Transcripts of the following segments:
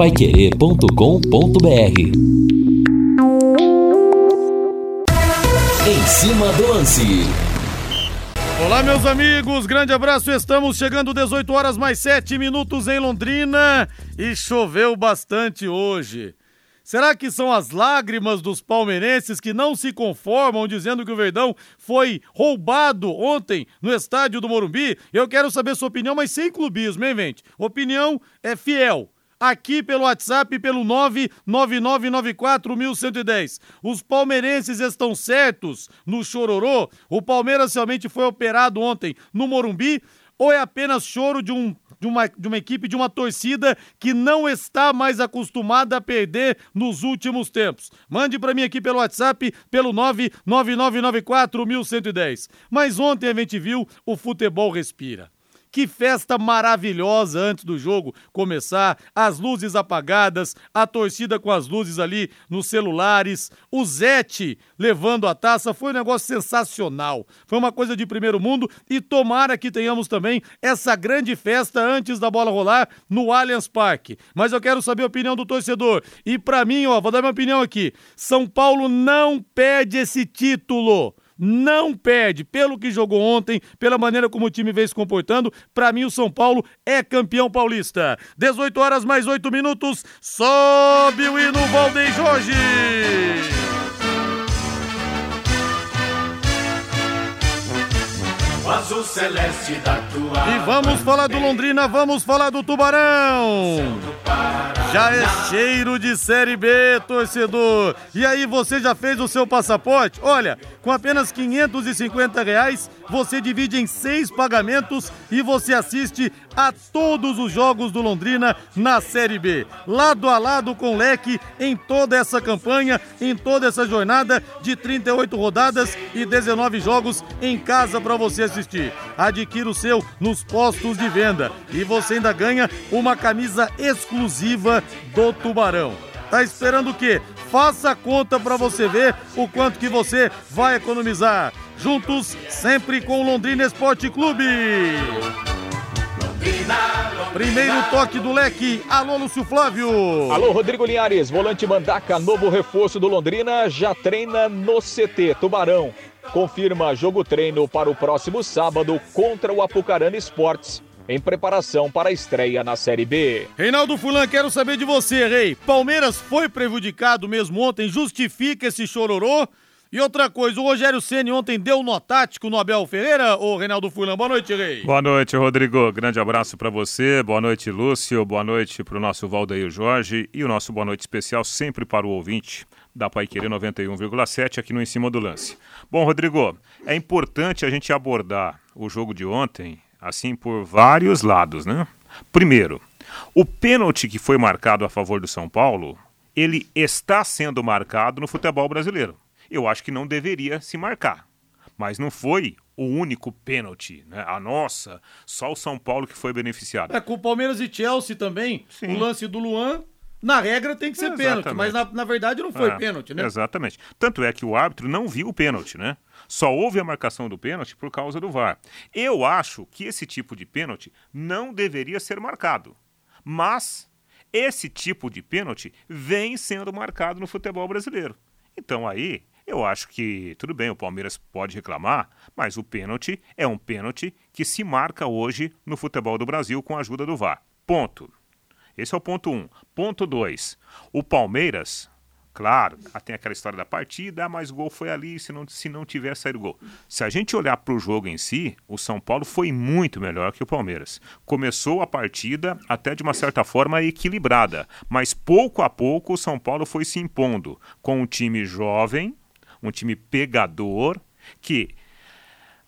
paiquerê.com.br Em cima do lance. Olá, meus amigos, grande abraço. Estamos chegando 18 horas mais 7 minutos em Londrina e choveu bastante hoje. Será que são as lágrimas dos palmeirenses que não se conformam dizendo que o Verdão foi roubado ontem no estádio do Morumbi? Eu quero saber sua opinião, mas sem clubismo, hein, gente? Opinião é fiel aqui pelo WhatsApp pelo 999941110. Os palmeirenses estão certos no chororô? O Palmeiras realmente foi operado ontem no Morumbi ou é apenas choro de um de uma, de uma equipe, de uma torcida que não está mais acostumada a perder nos últimos tempos. Mande para mim aqui pelo WhatsApp, pelo 999941110. Mas ontem a gente viu o futebol respira. Que festa maravilhosa antes do jogo começar, as luzes apagadas, a torcida com as luzes ali nos celulares, o Zete levando a taça, foi um negócio sensacional. Foi uma coisa de primeiro mundo e tomara que tenhamos também essa grande festa antes da bola rolar no Allianz Parque. Mas eu quero saber a opinião do torcedor. E para mim, ó, vou dar minha opinião aqui. São Paulo não perde esse título não perde. Pelo que jogou ontem, pela maneira como o time vem se comportando, para mim o São Paulo é campeão paulista. 18 horas mais 8 minutos, sobe o hino Valdem Jorge. Azul celeste da tua E vamos falar do Londrina, vamos falar do Tubarão. Já é cheiro de Série B, torcedor. E aí, você já fez o seu passaporte? Olha, com apenas 550 reais, você divide em seis pagamentos e você assiste a todos os jogos do Londrina na Série B. Lado a lado com o Leque em toda essa campanha, em toda essa jornada de 38 rodadas e 19 jogos em casa para você assistir. Adquira o seu nos postos de venda e você ainda ganha uma camisa exclusiva do Tubarão. Tá esperando o quê? Faça a conta para você ver o quanto que você vai economizar. Juntos, sempre com o Londrina Esporte Clube. Primeiro toque do leque. Alô, Lúcio Flávio. Alô, Rodrigo Linhares. Volante Mandaca, novo reforço do Londrina, já treina no CT Tubarão. Confirma jogo treino para o próximo sábado contra o Apucarana Esportes em preparação para a estreia na Série B. Reinaldo Fulan, quero saber de você, Rei. Palmeiras foi prejudicado mesmo ontem, justifica esse chororô? E outra coisa, o Rogério Ceni ontem deu nó tático no Abel Ferreira, ô Reinaldo Fulan. Boa noite, Rei. Boa noite, Rodrigo. Grande abraço para você. Boa noite, Lúcio. Boa noite para o nosso Valdeir Jorge e o nosso boa noite especial sempre para o ouvinte da Paiquerê 91,7 aqui no Em Cima do Lance. Bom, Rodrigo, é importante a gente abordar o jogo de ontem assim por vários lados, né? Primeiro, o pênalti que foi marcado a favor do São Paulo, ele está sendo marcado no futebol brasileiro. Eu acho que não deveria se marcar, mas não foi o único pênalti, né? A nossa, só o São Paulo que foi beneficiado. É com o Palmeiras e Chelsea também, Sim. o lance do Luan na regra tem que ser pênalti, mas na, na verdade não foi é, pênalti, né? Exatamente. Tanto é que o árbitro não viu o pênalti, né? Só houve a marcação do pênalti por causa do VAR. Eu acho que esse tipo de pênalti não deveria ser marcado. Mas esse tipo de pênalti vem sendo marcado no futebol brasileiro. Então aí, eu acho que tudo bem, o Palmeiras pode reclamar, mas o pênalti é um pênalti que se marca hoje no futebol do Brasil com a ajuda do VAR. Ponto. Esse é o ponto 1. Um. Ponto 2. O Palmeiras Claro, tem aquela história da partida, ah, mas o gol foi ali, se não, se não tiver saído gol. Se a gente olhar para o jogo em si, o São Paulo foi muito melhor que o Palmeiras. Começou a partida até de uma certa forma equilibrada, mas pouco a pouco o São Paulo foi se impondo com um time jovem, um time pegador, que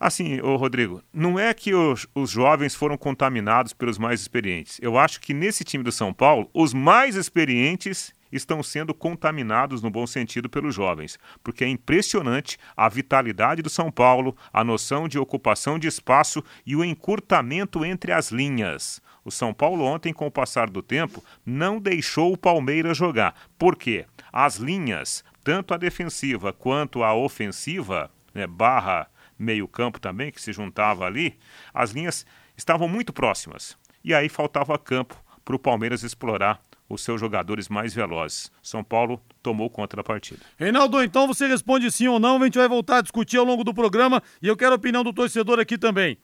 Assim, ô Rodrigo, não é que os, os, jovens foram contaminados pelos mais experientes. Eu acho que nesse time do São Paulo, os mais experientes estão sendo contaminados no bom sentido pelos jovens, porque é impressionante a vitalidade do São Paulo, a noção de ocupação de espaço e o encurtamento entre as linhas. O São Paulo ontem, com o passar do tempo, não deixou o Palmeiras jogar. Por quê? As linhas, tanto a defensiva quanto a ofensiva, né, barra meio-campo também, que se juntava ali, as linhas estavam muito próximas. E aí faltava campo para o Palmeiras explorar os seus jogadores mais velozes. São Paulo tomou conta da partida. Reinaldo, então você responde sim ou não, a gente vai voltar a discutir ao longo do programa e eu quero a opinião do torcedor aqui também.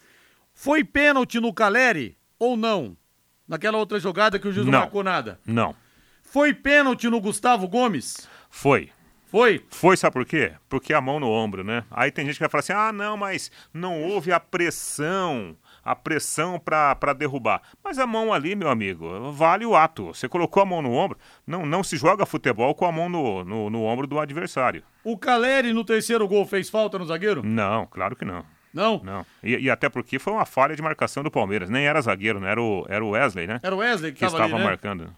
Foi pênalti no Caleri ou não? Naquela outra jogada que o juiz não, não marcou nada? Não. Foi pênalti no Gustavo Gomes? Foi. Foi? Foi, sabe por quê? Porque a mão no ombro, né? Aí tem gente que vai falar assim: ah, não, mas não houve a pressão a pressão para derrubar. Mas a mão ali, meu amigo, vale o ato. Você colocou a mão no ombro, não, não se joga futebol com a mão no, no, no ombro do adversário. O Caleri no terceiro gol fez falta no zagueiro? Não, claro que não. Não? Não. E, e, até porque foi uma falha de marcação do Palmeiras. Nem era zagueiro, né? Era o, era o Wesley, né? Era o Wesley que, que estava ali, né? marcando.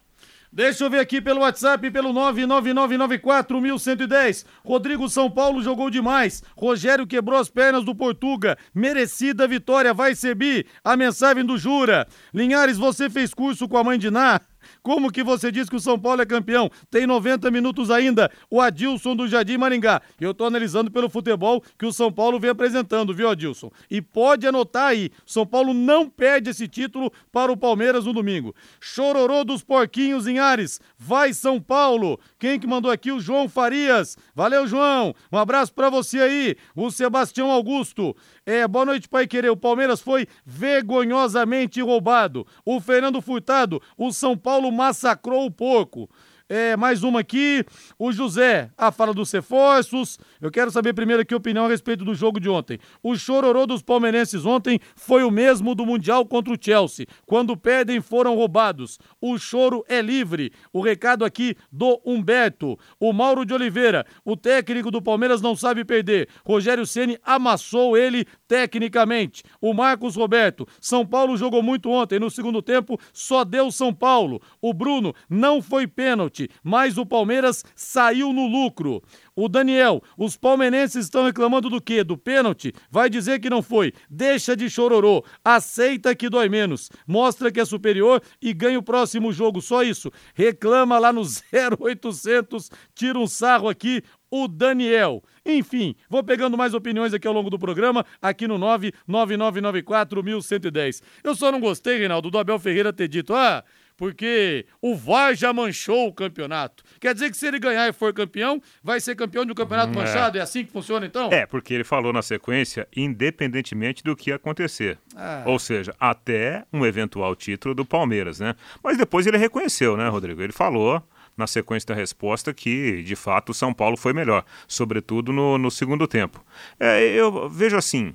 Deixa eu ver aqui pelo WhatsApp, pelo 999941110. Rodrigo São Paulo jogou demais. Rogério quebrou as pernas do Portuga. Merecida vitória, vai Sebi. A mensagem do Jura. Linhares, você fez curso com a mãe de Ná? Como que você diz que o São Paulo é campeão? Tem 90 minutos ainda. O Adilson do Jardim Maringá. Eu tô analisando pelo futebol que o São Paulo vem apresentando, viu, Adilson? E pode anotar aí: São Paulo não perde esse título para o Palmeiras no domingo. Chororô dos porquinhos em Ares. Vai São Paulo. Quem que mandou aqui? O João Farias. Valeu, João. Um abraço para você aí. O Sebastião Augusto. É, boa noite, Pai Querer. O Palmeiras foi vergonhosamente roubado. O Fernando Furtado, o São Paulo massacrou o porco. É, mais uma aqui, o José, a fala dos reforços. Eu quero saber primeiro aqui a opinião a respeito do jogo de ontem. O chororô dos palmeirenses ontem foi o mesmo do Mundial contra o Chelsea. Quando perdem, foram roubados. O choro é livre. O recado aqui do Humberto. O Mauro de Oliveira, o técnico do Palmeiras não sabe perder. Rogério Ceni amassou ele tecnicamente. O Marcos Roberto, São Paulo jogou muito ontem. No segundo tempo, só deu São Paulo. O Bruno não foi pênalti mas o Palmeiras saiu no lucro. O Daniel, os palmeirenses estão reclamando do quê? Do pênalti? Vai dizer que não foi. Deixa de chororô. Aceita que dói menos. Mostra que é superior e ganha o próximo jogo. Só isso. Reclama lá no 0800, tira um sarro aqui o Daniel. Enfim, vou pegando mais opiniões aqui ao longo do programa, aqui no 99994 Eu só não gostei, Reinaldo, do Abel Ferreira ter dito: ah, porque o VAR já manchou o campeonato. Quer dizer que se ele ganhar e for campeão, vai ser campeão de um campeonato hum, manchado? É. é assim que funciona então? É, porque ele falou na sequência, independentemente do que acontecer. Ah. Ou seja, até um eventual título do Palmeiras, né? Mas depois ele reconheceu, né, Rodrigo? Ele falou na sequência da resposta que, de fato, o São Paulo foi melhor, sobretudo no, no segundo tempo. É, eu vejo assim.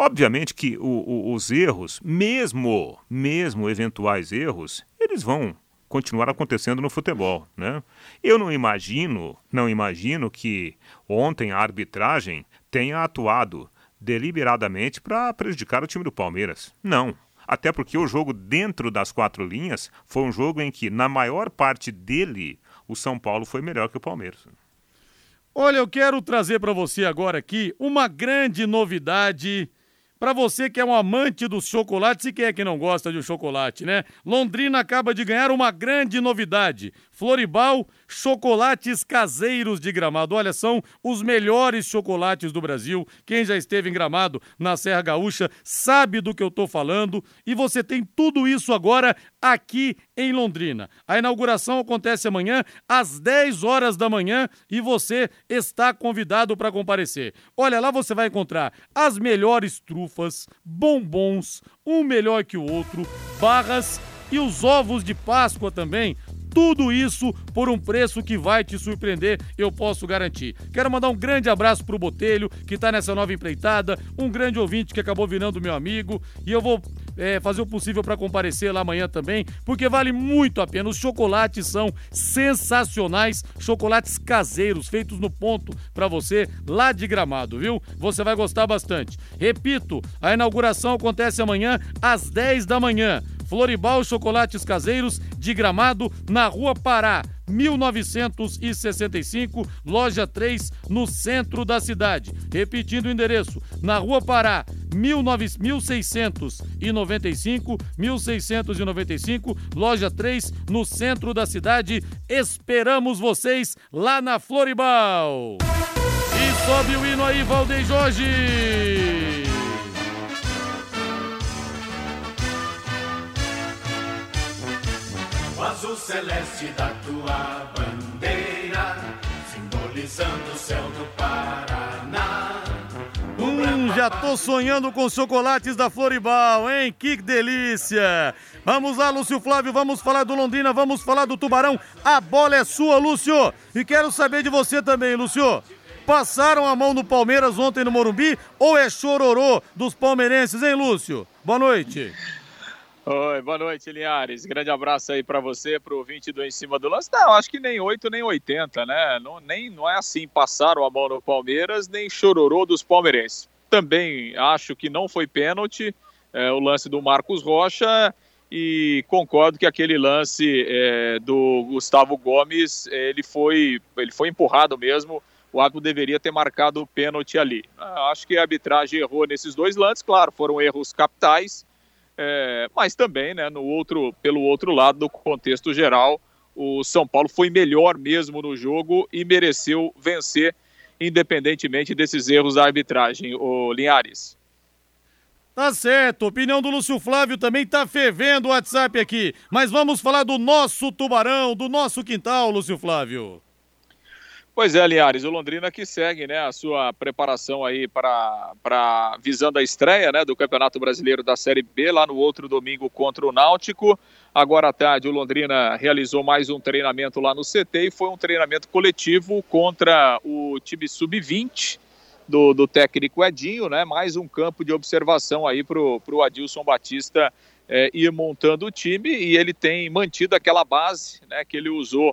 Obviamente que o, o, os erros, mesmo, mesmo eventuais erros, eles vão continuar acontecendo no futebol, né? Eu não imagino, não imagino que ontem a arbitragem tenha atuado deliberadamente para prejudicar o time do Palmeiras. Não. Até porque o jogo dentro das quatro linhas foi um jogo em que, na maior parte dele, o São Paulo foi melhor que o Palmeiras. Olha, eu quero trazer para você agora aqui uma grande novidade para você que é um amante dos chocolates e quem é que não gosta de um chocolate, né? Londrina acaba de ganhar uma grande novidade. Floribal chocolates caseiros de Gramado. Olha, são os melhores chocolates do Brasil. Quem já esteve em Gramado, na Serra Gaúcha, sabe do que eu tô falando. E você tem tudo isso agora aqui em Londrina. A inauguração acontece amanhã às 10 horas da manhã e você está convidado para comparecer. Olha, lá você vai encontrar as melhores trufas, bombons, um melhor que o outro, barras e os ovos de Páscoa também tudo isso por um preço que vai te surpreender, eu posso garantir. Quero mandar um grande abraço pro Botelho, que está nessa nova empreitada, um grande ouvinte que acabou virando meu amigo, e eu vou é, fazer o possível para comparecer lá amanhã também, porque vale muito a pena. Os chocolates são sensacionais, chocolates caseiros, feitos no ponto para você lá de Gramado, viu? Você vai gostar bastante. Repito, a inauguração acontece amanhã às 10 da manhã. Floribal Chocolates Caseiros de Gramado, na Rua Pará. 1965, loja 3, no centro da cidade. Repetindo o endereço, na Rua Pará, 1695, 1695, loja 3, no centro da cidade. Esperamos vocês lá na Floribal. E sobe o hino aí, Valdeir Jorge. O azul celeste da tua bandeira, simbolizando o céu do Paraná. Hum, já tô sonhando com chocolates da Floribal, hein? Que delícia! Vamos lá, Lúcio Flávio, vamos falar do Londrina, vamos falar do Tubarão. A bola é sua, Lúcio. E quero saber de você também, Lúcio. Passaram a mão no Palmeiras ontem no Morumbi ou é chororô dos palmeirenses, hein, Lúcio? Boa noite. Oi, boa noite, Linhares. Grande abraço aí para você, pro ouvinte do Em Cima do Lance. Não, acho que nem 8 nem 80, né? Não, nem, não é assim, passaram a mão no Palmeiras, nem chororô dos palmeirenses. Também acho que não foi pênalti é, o lance do Marcos Rocha e concordo que aquele lance é, do Gustavo Gomes, ele foi, ele foi empurrado mesmo, o árbitro deveria ter marcado o pênalti ali. Ah, acho que a arbitragem errou nesses dois lances, claro, foram erros capitais, é, mas também, né, no outro, pelo outro lado, do contexto geral, o São Paulo foi melhor mesmo no jogo e mereceu vencer, independentemente desses erros da arbitragem, o Linhares. Tá certo, opinião do Lúcio Flávio também tá fervendo o WhatsApp aqui, mas vamos falar do nosso tubarão, do nosso quintal, Lúcio Flávio. Pois é, Linhares, o Londrina que segue né, a sua preparação aí para visando a estreia né, do Campeonato Brasileiro da Série B lá no outro domingo contra o Náutico. Agora à tarde o Londrina realizou mais um treinamento lá no CT e foi um treinamento coletivo contra o time sub-20 do, do técnico Edinho, né? Mais um campo de observação aí para o Adilson Batista é, ir montando o time e ele tem mantido aquela base né, que ele usou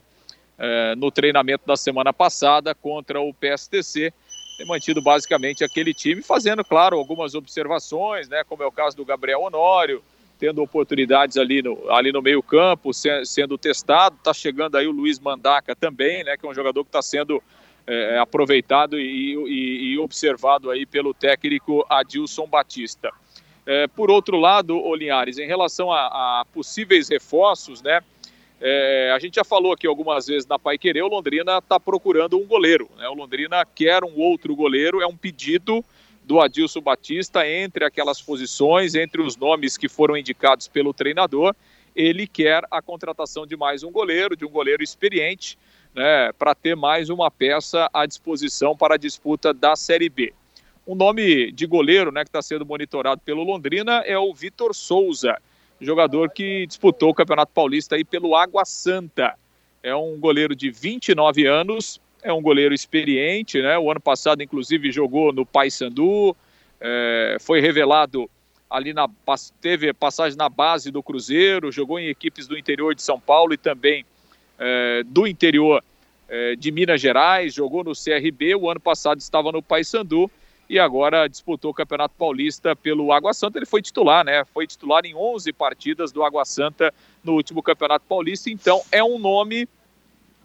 é, no treinamento da semana passada contra o PSTC. Tem mantido basicamente aquele time, fazendo, claro, algumas observações, né, como é o caso do Gabriel Honório, tendo oportunidades ali no, ali no meio campo, se, sendo testado. Está chegando aí o Luiz Mandaca também, né, que é um jogador que está sendo é, aproveitado e, e, e, observado aí pelo técnico Adilson Batista. É, por outro lado, Olinhares, em relação a, a possíveis reforços, né, é, a gente já falou aqui algumas vezes na Pai Querer, o Londrina está procurando um goleiro. Né? O Londrina quer um outro goleiro, é um pedido do Adilson Batista entre aquelas posições, entre os nomes que foram indicados pelo treinador. Ele quer a contratação de mais um goleiro, de um goleiro experiente, né, para ter mais uma peça à disposição para a disputa da Série B. O nome de goleiro né, que está sendo monitorado pelo Londrina é o Vitor Souza jogador que disputou o Campeonato Paulista aí pelo Água Santa. É um goleiro de 29 anos, é um goleiro experiente, né? O ano passado, inclusive, jogou no Paysandu, é, foi revelado ali na teve passagem na base do Cruzeiro, jogou em equipes do interior de São Paulo e também é, do interior é, de Minas Gerais, jogou no CRB, o ano passado estava no Paysandu e agora disputou o Campeonato Paulista pelo Água Santa. Ele foi titular, né? Foi titular em 11 partidas do Água Santa no último Campeonato Paulista. Então é um nome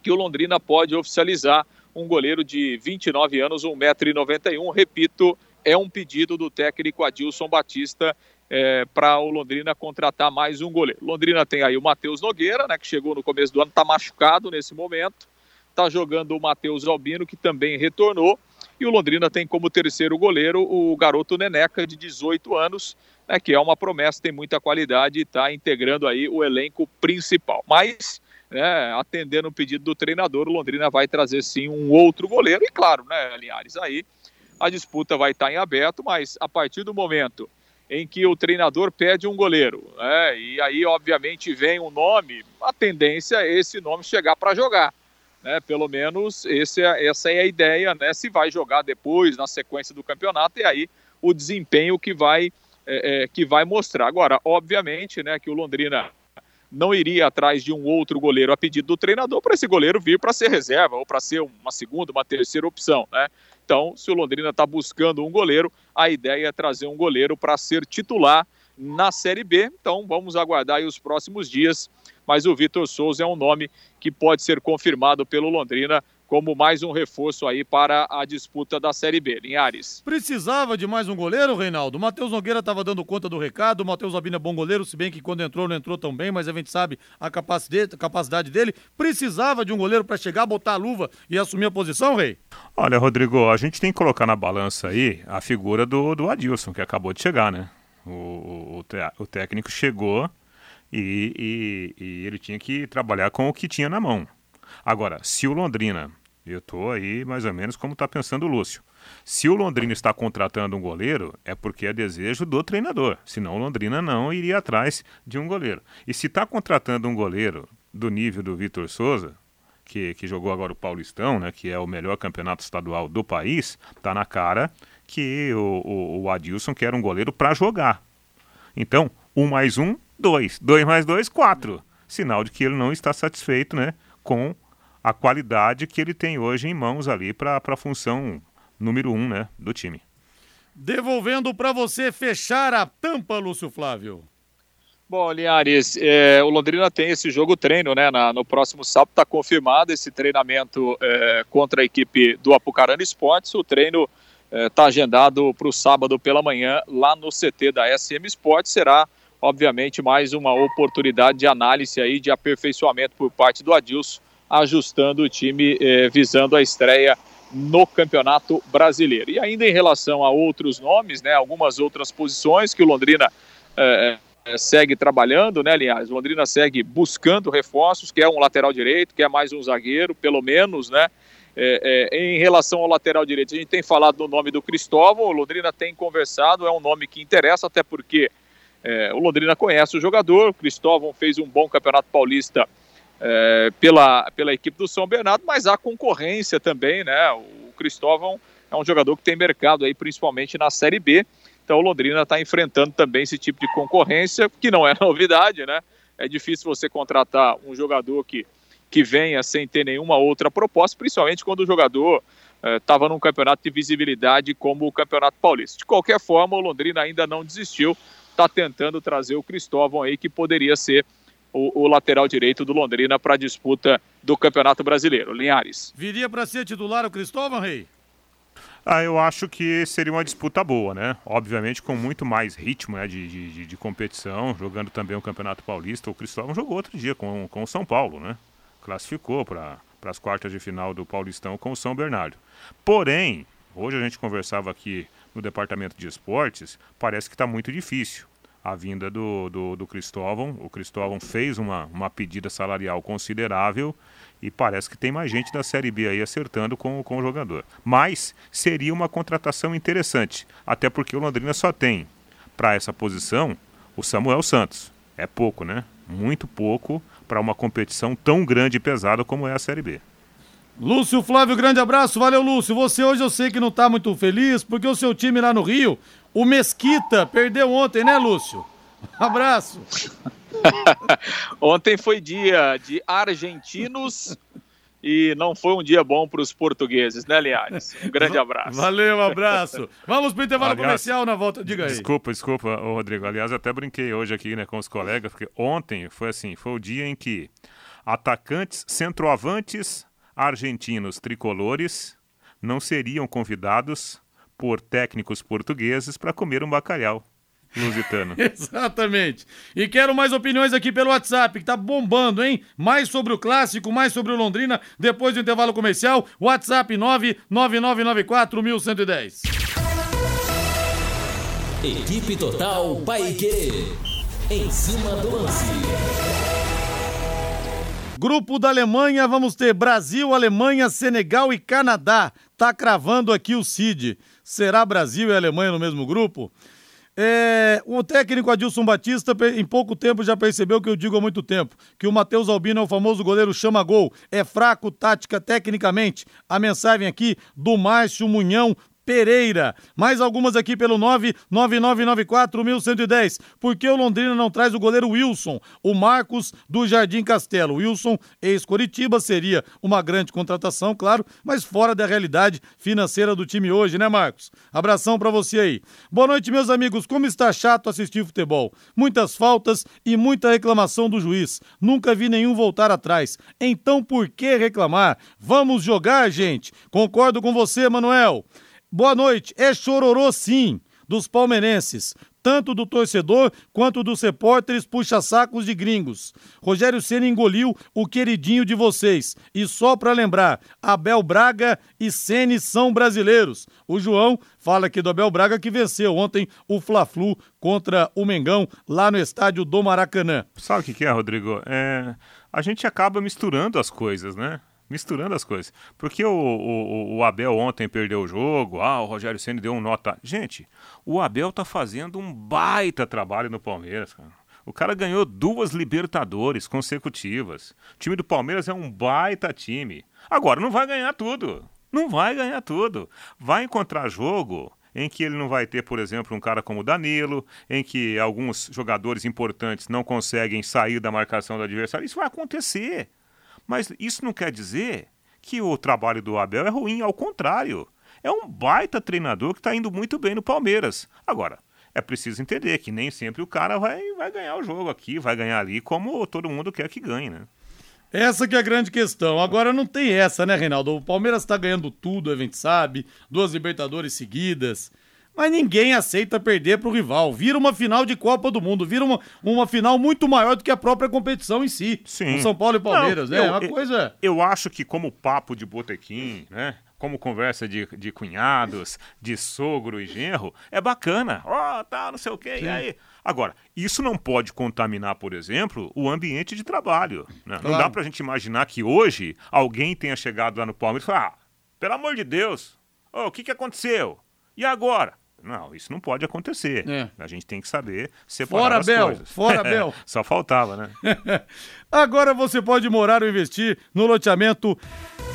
que o Londrina pode oficializar. Um goleiro de 29 anos, 1,91m. Repito, é um pedido do técnico Adilson Batista é, para o Londrina contratar mais um goleiro. Londrina tem aí o Matheus Nogueira, né, que chegou no começo do ano, está machucado nesse momento. Está jogando o Matheus Albino, que também retornou. E o Londrina tem como terceiro goleiro o garoto Neneca, de 18 anos, né, que é uma promessa, tem muita qualidade e está integrando aí o elenco principal. Mas, né, atendendo o pedido do treinador, o Londrina vai trazer sim um outro goleiro. E claro, né, Linhares, aí a disputa vai estar tá em aberto, mas a partir do momento em que o treinador pede um goleiro, né, e aí obviamente vem um nome, a tendência é esse nome chegar para jogar. Né? Pelo menos esse é, essa é a ideia, né? Se vai jogar depois, na sequência do campeonato, e aí o desempenho que vai, é, é, que vai mostrar. Agora, obviamente, né, que o Londrina não iria atrás de um outro goleiro a pedido do treinador para esse goleiro vir para ser reserva ou para ser uma segunda, uma terceira opção, né? Então, se o Londrina está buscando um goleiro, a ideia é trazer um goleiro para ser titular na Série B. Então, vamos aguardar os próximos dias mas o Vitor Souza é um nome que pode ser confirmado pelo Londrina como mais um reforço aí para a disputa da Série B. Linhares. Precisava de mais um goleiro, Reinaldo? O Matheus Nogueira estava dando conta do recado, o Matheus Albino é bom goleiro, se bem que quando entrou não entrou tão bem, mas a gente sabe a capacidade, a capacidade dele. Precisava de um goleiro para chegar, botar a luva e assumir a posição, Rei? Olha, Rodrigo, a gente tem que colocar na balança aí a figura do, do Adilson, que acabou de chegar, né? O, o, o técnico chegou E, e, e ele tinha que trabalhar com o que tinha na mão. Agora, se o Londrina, eu estou aí mais ou menos como está pensando o Lúcio, se o Londrina está contratando um goleiro, é porque é desejo do treinador. Senão o Londrina não iria atrás de um goleiro. E se está contratando um goleiro do nível do Vitor Souza, que, que jogou agora o Paulistão, né, que é o melhor campeonato estadual do país, está na cara que o, o, o Adilson quer um goleiro para jogar. Então, um mais um, dois. Dois mais dois, quatro. Sinal de que ele não está satisfeito né, com a qualidade que ele tem hoje em mãos ali para a função número um né, do time. Devolvendo para você fechar a tampa, Lúcio Flávio. Bom, Linhares, é, o Londrina tem esse jogo treino, né? Na, no próximo sábado está confirmado esse treinamento é, contra a equipe do Apucarana Esportes. O treino está é, agendado para o sábado pela manhã lá no CT da SM Esportes. Será, obviamente, mais uma oportunidade de análise aí, de aperfeiçoamento por parte do Adilson, ajustando o time é, visando a estreia no Campeonato Brasileiro. E ainda em relação a outros nomes, né? Algumas outras posições que o Londrina é, segue trabalhando, né, aliás, Londrina segue buscando reforços, quer um lateral direito, quer mais um zagueiro, pelo menos, né, é, é, em relação ao lateral direito, a gente tem falado do nome do Cristóvão, Londrina tem conversado, é um nome que interessa, até porque é, o Londrina conhece o jogador, o Cristóvão fez um bom campeonato paulista é, pela, pela equipe do São Bernardo, mas há concorrência também, né, o Cristóvão é um jogador que tem mercado aí, principalmente na Série B, então o Londrina está enfrentando também esse tipo de concorrência, que não é novidade, né? É difícil você contratar um jogador que, que venha sem ter nenhuma outra proposta, principalmente quando o jogador estava eh, num campeonato de visibilidade como o Campeonato Paulista. De qualquer forma, o Londrina ainda não desistiu, está tentando trazer o Cristóvão aí, que poderia ser o, o lateral direito do Londrina para a disputa do Campeonato Brasileiro. Linhares. Viria para ser titular o Cristóvão, Rei? Ah, eu acho que seria uma disputa boa, né? Obviamente com muito mais ritmo né, de, de, de competição, jogando também o Campeonato Paulista. O Cristóvão jogou outro dia com, com o São Paulo, né? Classificou para as quartas de final do Paulistão com o São Bernardo. Porém, hoje a gente conversava aqui no departamento de esportes, parece que está muito difícil a vinda do, do, do Cristóvão. O Cristóvão fez uma, uma pedida salarial considerável e parece que tem mais gente da Série B aí acertando com, com o jogador. Mas seria uma contratação interessante, até porque o Londrina só tem para essa posição o Samuel Santos. É pouco, né? Muito pouco para uma competição tão grande e pesada como é a Série B. Lúcio Flávio, grande abraço. Valeu, Lúcio. Você hoje eu sei que não está muito feliz porque o seu time lá no Rio, o Mesquita, perdeu ontem, né, Lúcio? abraço. Ontem foi dia de argentinos e não foi um dia bom para os portugueses, né, Linhares? Um grande abraço. Valeu, um abraço. Vamos para o intervalo Aliás, comercial na volta. Diga aí. Desculpa, desculpa, Rodrigo. Aliás, até brinquei hoje aqui né, com os colegas, porque ontem foi assim: foi o dia em que atacantes, centroavantes argentinos tricolores não seriam convidados por técnicos portugueses para comer um bacalhau lusitano. Exatamente. E quero mais opiniões aqui pelo WhatsApp, que tá bombando, hein? Mais sobre o clássico, mais sobre o Londrina, depois do intervalo comercial. WhatsApp 999941110. Equipe Total Paique. Em cima do lance. Grupo da Alemanha, vamos ter Brasil, Alemanha, Senegal e Canadá. Tá cravando aqui o Cid. Será Brasil e Alemanha no mesmo grupo? É, o técnico Adilson Batista, em pouco tempo, já percebeu o que eu digo há muito tempo: que o Matheus Albino é o famoso goleiro chama-gol. É fraco tática, tecnicamente. A mensagem aqui do Márcio Munhão, Pereira. Mais algumas aqui pelo 99994-1110. Por que o Londrina não traz o goleiro Wilson? O Marcos do Jardim Castelo. Wilson, ex-Coritiba, seria uma grande contratação, claro, mas fora da realidade financeira do time hoje, né, Marcos? Abração para você aí. Boa noite, meus amigos. Como está chato assistir futebol? Muitas faltas e muita reclamação do juiz. Nunca vi nenhum voltar atrás. Então por que reclamar? Vamos jogar, gente. Concordo com você, Manuel. Boa noite. É chororô sim. dos palmeirenses, tanto do torcedor quanto dos repórteres puxa-sacos de gringos. Rogério Ceni engoliu o queridinho de vocês. E só para lembrar, Abel Braga e Ceni são brasileiros. O João fala aqui do Abel Braga que venceu ontem o Fla-Flu contra o Mengão lá no estádio do Maracanã. Sabe o que, é, Rodrigo? É, a gente acaba misturando as coisas, né? Misturando as coisas. Porque o, o, o, Abel ontem perdeu o jogo, ah, o Rogério Senna deu um nota. Gente, o Abel tá fazendo um baita trabalho no Palmeiras, cara. O cara ganhou duas Libertadores consecutivas. O time do Palmeiras é um baita time. Agora, não vai ganhar tudo. Não vai ganhar tudo. Vai encontrar jogo em que ele não vai ter, por exemplo, um cara como o Danilo, em que alguns jogadores importantes não conseguem sair da marcação do adversário. Isso vai acontecer. Mas isso não quer dizer que o trabalho do Abel é ruim, ao contrário. É um baita treinador que está indo muito bem no Palmeiras. Agora, é preciso entender que nem sempre o cara vai, vai ganhar o jogo aqui, vai ganhar ali, como todo mundo quer que ganhe, né? Essa que é a grande questão. Agora não tem essa, né, Reinaldo? O Palmeiras está ganhando tudo, a gente sabe, duas Libertadores seguidas mas ninguém aceita perder para o rival. Vira uma final de Copa do Mundo, vira uma, uma final muito maior do que a própria competição em si. Sim. São Paulo e Palmeiras, Não, né? Eu, uma coisa. Eu acho que como papo de botequim, né? Como conversa de, de cunhados, de sogro e genro, é bacana. Ó, oh, tá, não sei o quê, Sim. e aí? Agora, isso não pode contaminar, por exemplo, o ambiente de trabalho. Né? Claro. Não dá pra gente imaginar que hoje alguém tenha chegado lá no Palmeiras e falar: ah, pelo amor de Deus, oh, o que, que aconteceu? E agora? Não, isso não pode acontecer. É. A gente tem que saber separar fora as Bel, coisas. Fora Bel! Só faltava, né? Agora você pode morar ou investir no loteamento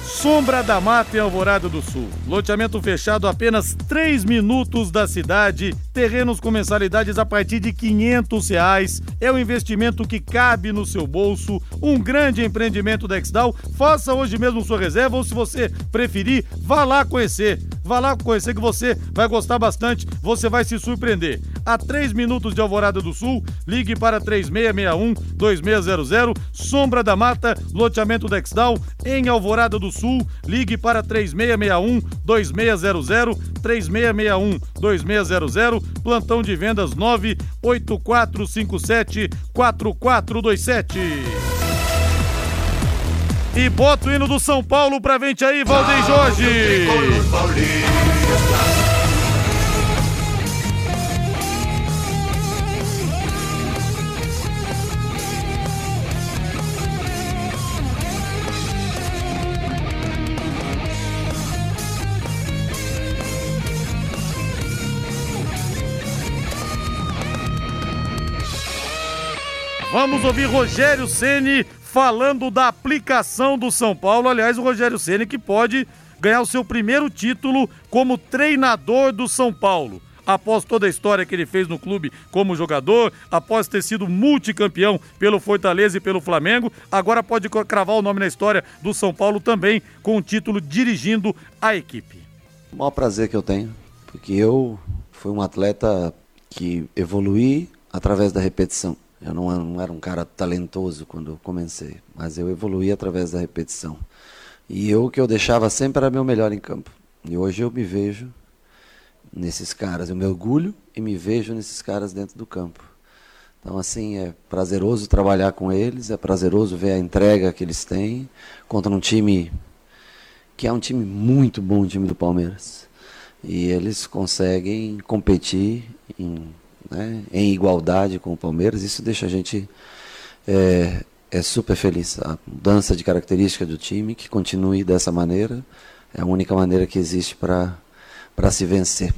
Sombra da Mata em Alvorada do Sul. Loteamento fechado a apenas 3 minutos da cidade. Terrenos com mensalidades a partir de 500 reais. É um investimento que cabe no seu bolso. Um grande empreendimento da Exdal. Faça hoje mesmo sua reserva ou se você preferir, vá lá conhecer. Vá lá conhecer que você vai gostar bastante. Você vai se surpreender. A 3 minutos de Alvorada do Sul, ligue para 3661 2600 Sombra da Mata, loteamento Dexdal, em Alvorada do Sul. Ligue para 3661 2600 3661 2600 plantão de vendas 98457 4427. E bota o hino do São Paulo pra frente aí, Valdeir Jorge. Vamos ouvir Rogério Ceni falando da aplicação do São Paulo. Aliás, o Rogério Ceni que pode ganhar o seu primeiro título como treinador do São Paulo. Após toda a história que ele fez no clube como jogador, após ter sido multicampeão pelo Fortaleza e pelo Flamengo, agora pode cravar o nome na história do São Paulo também com o título dirigindo a equipe. O maior prazer que eu tenho, porque eu fui um atleta que evoluí através da repetição. Eu não, não era um cara talentoso quando comecei, mas eu evoluí através da repetição. E eu, o que eu deixava sempre era meu melhor em campo. E hoje eu me vejo nesses caras. Eu me orgulho e me vejo nesses caras dentro do campo. Então, assim, é prazeroso trabalhar com eles, é prazeroso ver a entrega que eles têm contra um time que é um time muito bom, o time do Palmeiras. E eles conseguem competir em né, em igualdade com o Palmeiras, isso deixa a gente é, é super feliz. A mudança de característica do time, que continue dessa maneira, é a única maneira que existe para se vencer.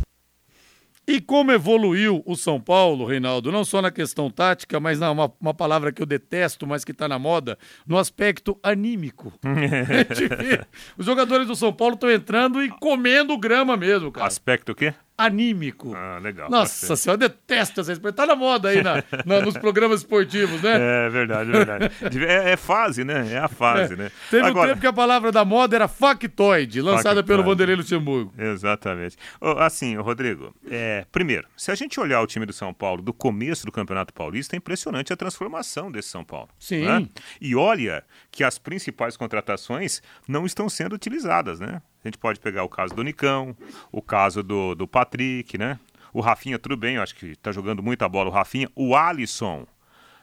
E como evoluiu o São Paulo, Reinaldo, não só na questão tática, mas na uma, uma palavra que eu detesto, mas que está na moda, no aspecto anímico. Os jogadores do São Paulo estão entrando e comendo grama mesmo, cara. Aspecto o quê? Anímico. Ah, legal. Nossa senhora, eu detesto essa expressão. Tá na moda aí na, na, nos programas esportivos, né? É verdade, é verdade. É, é fase, né? É a fase, é. né? Teve Agora... um tempo que a palavra da moda era factoide, lançada factoide. pelo Vanderlei Luxemburgo. Exatamente. Assim, Rodrigo, é, primeiro, se a gente olhar o time do São Paulo do começo do Campeonato Paulista, é impressionante a transformação desse São Paulo. Sim. Né? E olha que as principais contratações não estão sendo utilizadas, né? A gente pode pegar o caso do Nicão, o caso do, do Patrick, né? O Rafinha, tudo bem, eu acho que está jogando muita bola o Rafinha. O Alisson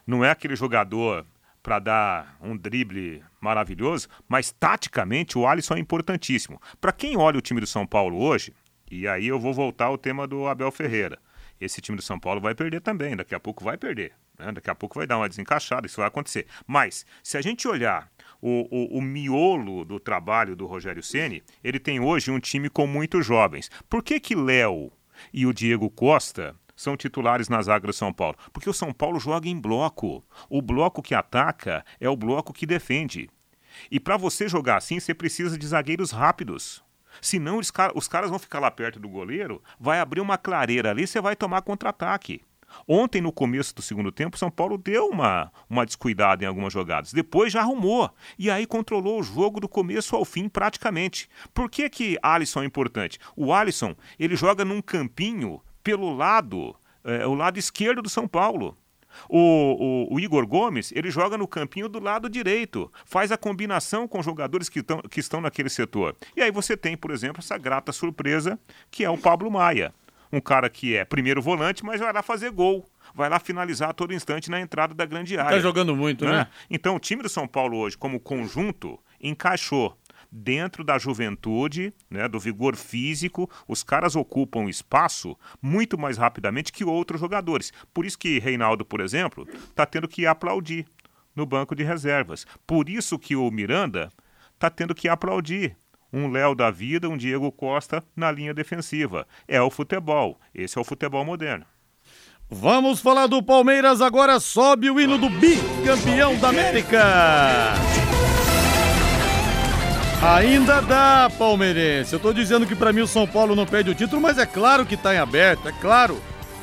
não é aquele jogador para dar um drible maravilhoso, mas taticamente o Alisson é importantíssimo. Para quem olha o time do São Paulo hoje, e aí eu vou voltar ao tema do Abel Ferreira. Esse time do São Paulo vai perder também, daqui a pouco vai perder. Né? Daqui a pouco vai dar uma desencaixada, isso vai acontecer. Mas, se a gente olhar o, o, o miolo do trabalho do Rogério Ceni, ele tem hoje um time com muitos jovens. Por que que Léo e o Diego Costa são titulares na zaga do São Paulo? Porque o São Paulo joga em bloco. O bloco que ataca é o bloco que defende. E para você jogar assim, você precisa de zagueiros rápidos. Senão os, os caras vão ficar lá perto do goleiro, vai abrir uma clareira ali, você vai tomar contra-ataque. Ontem, no começo do segundo tempo, São Paulo deu uma, uma descuidada em algumas jogadas. Depois já arrumou. E aí controlou o jogo do começo ao fim praticamente. Por que que Alisson é importante? O Alisson, ele joga num campinho pelo lado, é, o lado esquerdo do São Paulo. O, o, o, Igor Gomes, ele joga no campinho do lado direito, faz a combinação com jogadores que, tão, que estão naquele setor. E aí você tem, por exemplo, essa grata surpresa que é o Pablo Maia um cara que é primeiro volante, mas vai lá fazer gol. Vai lá finalizar a todo instante na entrada da grande área. Tá jogando muito, né? né? Então, o time do São Paulo hoje, como conjunto, encaixou dentro da juventude, né, do vigor físico, os caras ocupam espaço muito mais rapidamente que outros jogadores. Por isso que Reinaldo, por exemplo, está tendo que aplaudir no banco de reservas. Por isso que o Miranda está tendo que aplaudir um Léo da vida, um Diego Costa na linha defensiva. É o futebol. Esse é o futebol moderno. Vamos falar do Palmeiras agora. Sobe o hino do bicampeão da América. Ainda dá, palmeirense. Eu tô dizendo que para mim o São Paulo não perde o título, mas é claro que tá em aberto, é claro.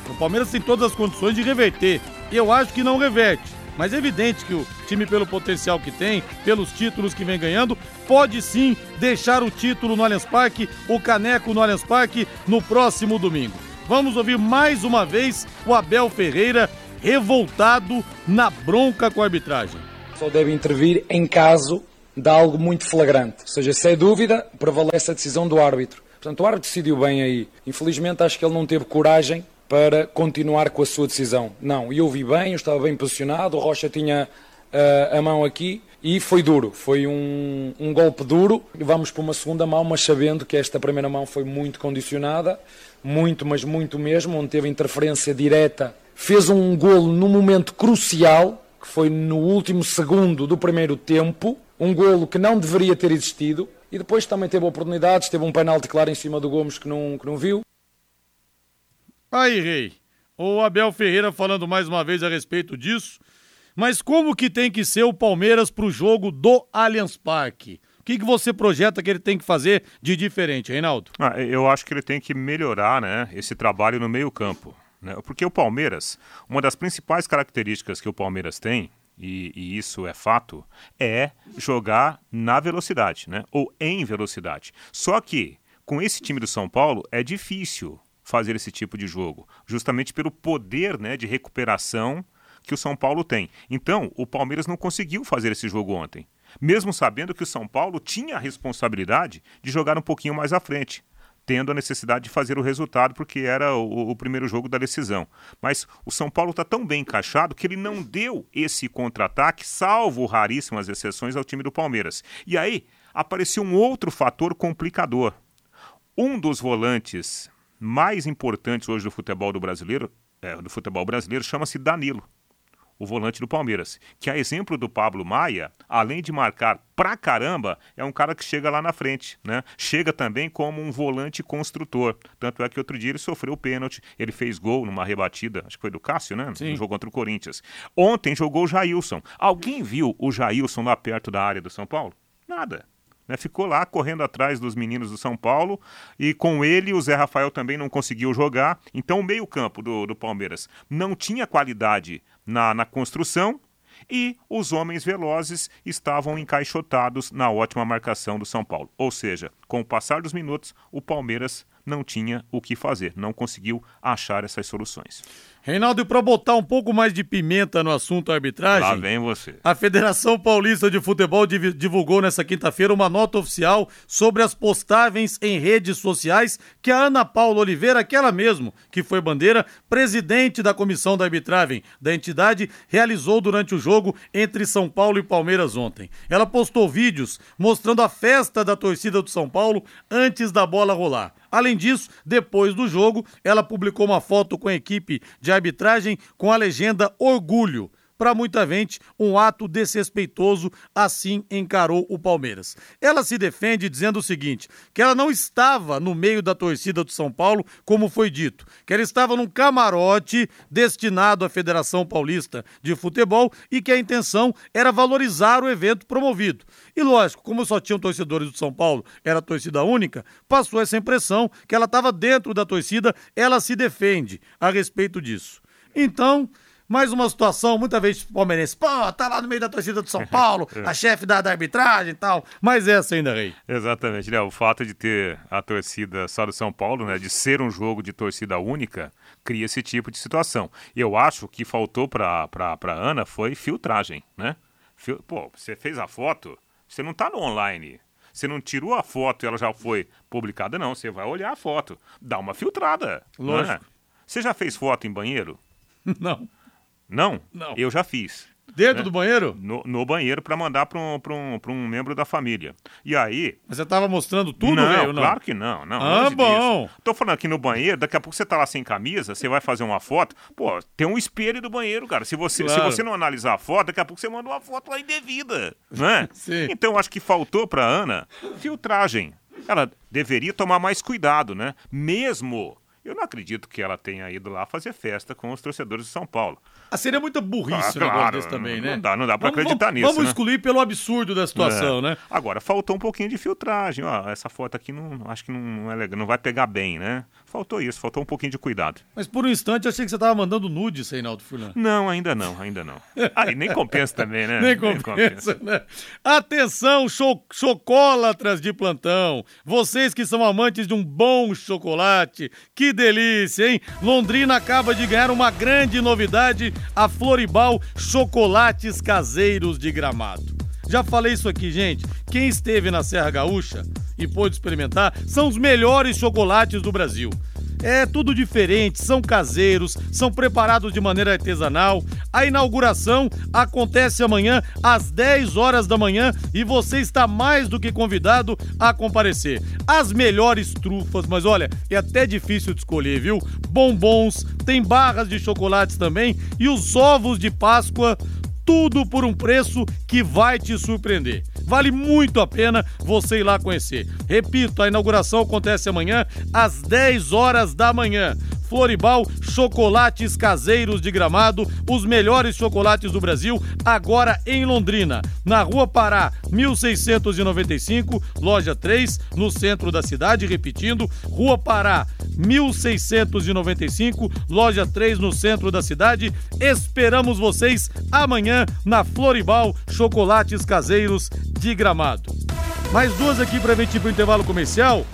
O Palmeiras tem todas as condições de reverter. Eu acho que não reverte. Mas é evidente que o time, pelo potencial que tem, pelos títulos que vem ganhando, pode sim deixar o título no Allianz Parque, o caneco no Allianz Parque, no próximo domingo. Vamos ouvir mais uma vez o Abel Ferreira revoltado na bronca com a arbitragem. Só deve intervir em caso de algo muito flagrante. Ou seja, se é dúvida, prevalece a decisão do árbitro. Portanto, o árbitro decidiu bem aí. Infelizmente, acho que ele não teve coragem para continuar com a sua decisão. Não, eu vi bem, eu estava bem posicionado, o Rocha tinha uh, a mão aqui e foi duro, foi um, um golpe duro. Vamos para uma segunda mão, mas sabendo que esta primeira mão foi muito condicionada, muito, mas muito mesmo, onde teve interferência direta. Fez um golo num momento crucial, que foi no último segundo do primeiro tempo, um golo que não deveria ter existido. E depois também teve oportunidades, teve um penalti claro em cima do Gomes que não, que não viu. Aí, Rei, o Abel Ferreira falando mais uma vez a respeito disso. Mas como que tem que ser o Palmeiras para o jogo do Allianz Parque? O que, que você projeta que ele tem que fazer de diferente, Reinaldo? Ah, eu acho que ele tem que melhorar né, esse trabalho no meio campo. Né? Porque o Palmeiras, uma das principais características que o Palmeiras tem, e, e, isso é fato, é jogar na velocidade, né? Ou em velocidade. Só que com esse time do São Paulo é difícil fazer esse tipo de jogo, justamente pelo poder né, de recuperação que o São Paulo tem. Então, o Palmeiras não conseguiu fazer esse jogo ontem, mesmo sabendo que o São Paulo tinha a responsabilidade de jogar um pouquinho mais à frente, tendo a necessidade de fazer o resultado, porque era o, o primeiro jogo da decisão. Mas o São Paulo está tão bem encaixado que ele não deu esse contra-ataque, salvo raríssimas exceções ao time do Palmeiras. E aí apareceu um outro fator complicador. Um dos volantes mais importantes hoje do futebol do brasileiro, é, do futebol brasileiro, chama-se Danilo, o volante do Palmeiras, que a exemplo do Pablo Maia, além de marcar pra caramba, é um cara que chega lá na frente, né? Chega também como um volante construtor. Tanto é que outro dia ele sofreu pênalti, ele fez gol numa rebatida, acho que foi do Cássio, né? Sim. No jogo contra o Corinthians. Ontem jogou o Jailson. Alguém viu o Jailson lá perto da área do São Paulo? Nada. Né? Ficou lá correndo atrás dos meninos do São Paulo e com ele o Zé Rafael também não conseguiu jogar. Então o meio-campo do, do Palmeiras não tinha qualidade na, na construção e os homens velozes estavam encaixotados na ótima marcação do São Paulo. Ou seja, com o passar dos minutos, o Palmeiras não tinha o que fazer, não conseguiu achar essas soluções. Reinaldo, e para botar um pouco mais de pimenta no assunto arbitragem. Lá vem você. A Federação Paulista de Futebol divulgou nessa quinta-feira uma nota oficial sobre as postagens em redes sociais que a Ana Paula Oliveira, aquela mesmo que foi bandeira, presidente da comissão da arbitragem da entidade, realizou durante o jogo entre São Paulo e Palmeiras ontem. Ela postou vídeos mostrando a festa da torcida do São Paulo antes da bola rolar. Além disso, depois do jogo, ela publicou uma foto com a equipe de arbitragem com a legenda Orgulho para muita gente, um ato desrespeitoso, assim encarou o Palmeiras. Ela se defende dizendo o seguinte: que ela não estava no meio da torcida do São Paulo, como foi dito, que ela estava num camarote destinado à Federação Paulista de Futebol e que a intenção era valorizar o evento promovido. E lógico, como só tinham torcedores do São Paulo, era torcida única, passou essa impressão que ela estava dentro da torcida, ela se defende a respeito disso. Então, mais uma situação, muita vez palmeirense, pô, tá lá no meio da torcida do São Paulo, É. a chefe da, da arbitragem e tal. Mas essa ainda, Rei. Exatamente, né? O fato de ter a torcida só do São Paulo, né? De ser um jogo de torcida única, cria esse tipo de situação. Eu acho que faltou pra, pra, pra Ana foi filtragem, né? Fil- Pô, você fez a foto, você não tá no online. Você não tirou a foto e ela já foi publicada, não. Você vai olhar a foto. Dá uma filtrada. é? Lógico. Você já fez foto em banheiro? Não. Não? Não. Eu já fiz. Dentro né? do banheiro? No, no banheiro para mandar para um, pra um, pra um membro da família. E aí, Mas você tava mostrando tudo, não, não? claro que não. não Ah, bom. disso. Tô falando aqui no banheiro, daqui a pouco você tá lá sem camisa, você vai fazer uma foto. Pô, tem um espelho do banheiro, cara. Se você, Claro. se você não analisar a foto, daqui a pouco você manda uma foto lá indevida, né? Sim. Então acho que faltou pra Ana filtragem. Ela deveria tomar mais cuidado, né? Mesmo. Eu não acredito que ela tenha ido lá fazer festa com os torcedores de São Paulo. Ah, seria muita burrice Ah, negócio claro, desse também, não né? dá- não dá pra Vamos- acreditar vamos, nisso, Vamos né? excluir pelo absurdo da situação, É. né? Agora, faltou um pouquinho de filtragem. Ó, essa foto aqui não, acho que não é legal, não vai pegar bem, né? Faltou isso, faltou um pouquinho de cuidado. Mas por um instante eu achei que você tava mandando nudes, Reinaldo Furlan. Não, ainda não, ainda não. Aí nem compensa também, né? Nem compensa, né? Atenção, cho chocolatras de plantão. Vocês que são amantes de um bom chocolate, que delícia, hein? Londrina acaba de ganhar uma grande novidade, a Floribal Chocolates Caseiros de Gramado. Já falei isso aqui, gente. Quem esteve na Serra Gaúcha e pôde experimentar são os melhores chocolates do Brasil. É tudo diferente, são caseiros, são preparados de maneira artesanal. A inauguração acontece amanhã às 10 horas da manhã e você está mais do que convidado a comparecer. As melhores trufas, mas olha, é até difícil de escolher, viu? Bombons, tem barras de chocolates também e os ovos de Páscoa tudo por um preço que vai te surpreender. Vale muito a pena você ir lá conhecer. Repito, a inauguração acontece amanhã às 10 horas da manhã. Floribal Chocolates Caseiros de Gramado, os melhores chocolates do Brasil, agora em Londrina, na Rua Pará, 1695, loja 3, no centro da cidade, repetindo, Rua Pará, 1695, loja 3, no centro da cidade. Esperamos vocês amanhã na Floribal Chocolates Caseiros de Gramado. Mais duas aqui para a gente ir pro intervalo comercial.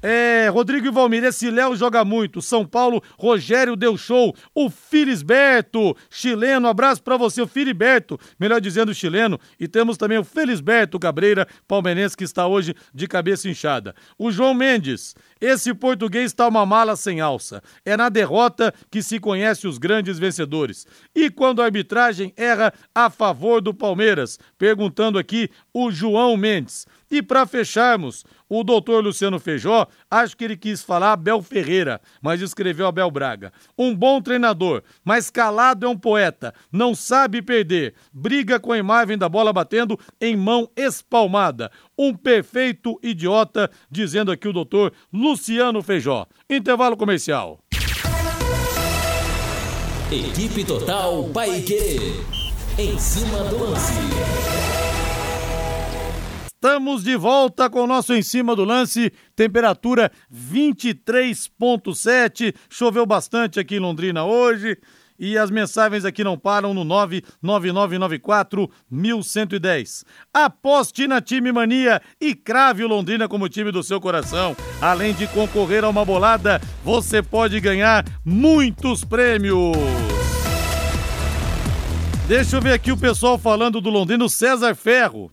É, Rodrigo e Valmir, esse Léo joga muito. São Paulo, Rogério deu show. O Filisberto, chileno, abraço pra você, o Filiberto, melhor dizendo chileno. E temos também o Felisberto Cabreira, palmeirense, que está hoje de cabeça inchada. O João Mendes, esse português está uma mala sem alça. É na derrota que se conhece os grandes vencedores. E quando a arbitragem erra a favor do Palmeiras? Perguntando aqui o João Mendes. E para fecharmos, o doutor Luciano Feijó, acho que ele quis falar Abel Ferreira, mas escreveu Abel Braga. Um bom treinador, mas calado é um poeta, não sabe perder, briga com a imagem da bola batendo em mão espalmada. Um perfeito idiota, dizendo aqui o doutor Luciano Feijó. Intervalo comercial. Equipe Total Paique. Em cima do lance. Estamos de volta com o nosso em cima do lance, temperatura 23.7. Choveu bastante aqui em Londrina hoje. E as mensagens aqui não param no 99994 1110. Aposte na Time Mania e crave o Londrina como time do seu coração. Além de concorrer a uma bolada, você pode ganhar muitos prêmios. Deixa eu ver aqui o pessoal falando do Londrina, o César Ferro.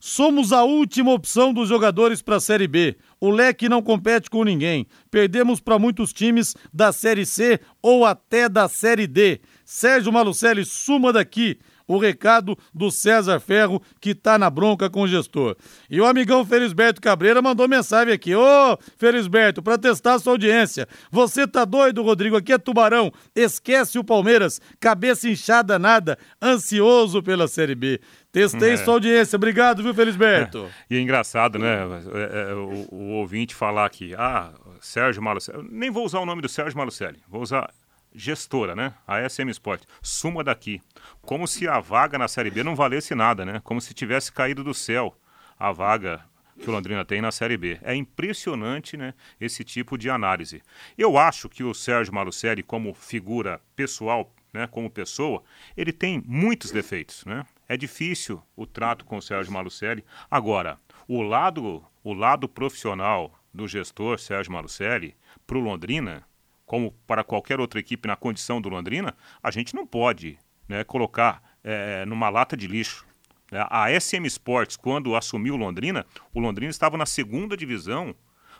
Somos a última opção dos jogadores para a Série B. O leque não compete com ninguém. Perdemos para muitos times da Série C ou até da Série D. Sérgio Malucelli, suma daqui o recado do César Ferro, que tá na bronca com o gestor. E o amigão Felisberto Cabreira mandou mensagem aqui. Ô, Felisberto, para testar a sua audiência. Você tá doido, Rodrigo? Aqui é Tubarão. Esquece o Palmeiras. Cabeça inchada nada. Ansioso pela Série B. Testei é. sua audiência. Obrigado, viu, Felisberto? É. E é engraçado, né? É, é, o, o, ouvinte falar aqui, ah, Sérgio Malucelli. Nem vou usar o nome do Sérgio Malucelli. Vou usar gestora, né? A SM Sport. Suma daqui. Como se a vaga na Série B não valesse nada, né? Como se tivesse caído do céu a vaga que o Londrina tem na Série B. É impressionante, né, esse tipo de análise. Eu acho que o Sérgio Malucelli, como figura pessoal, né, como pessoa, ele tem muitos defeitos, né? É difícil o trato com o Sérgio Malucelli. Agora, o lado, o lado profissional do gestor Sérgio Malucelli para o Londrina como para qualquer outra equipe na condição do Londrina, a gente não pode né, colocar é, numa lata de lixo. Né. A SM Sports, quando assumiu Londrina, o Londrina estava na segunda divisão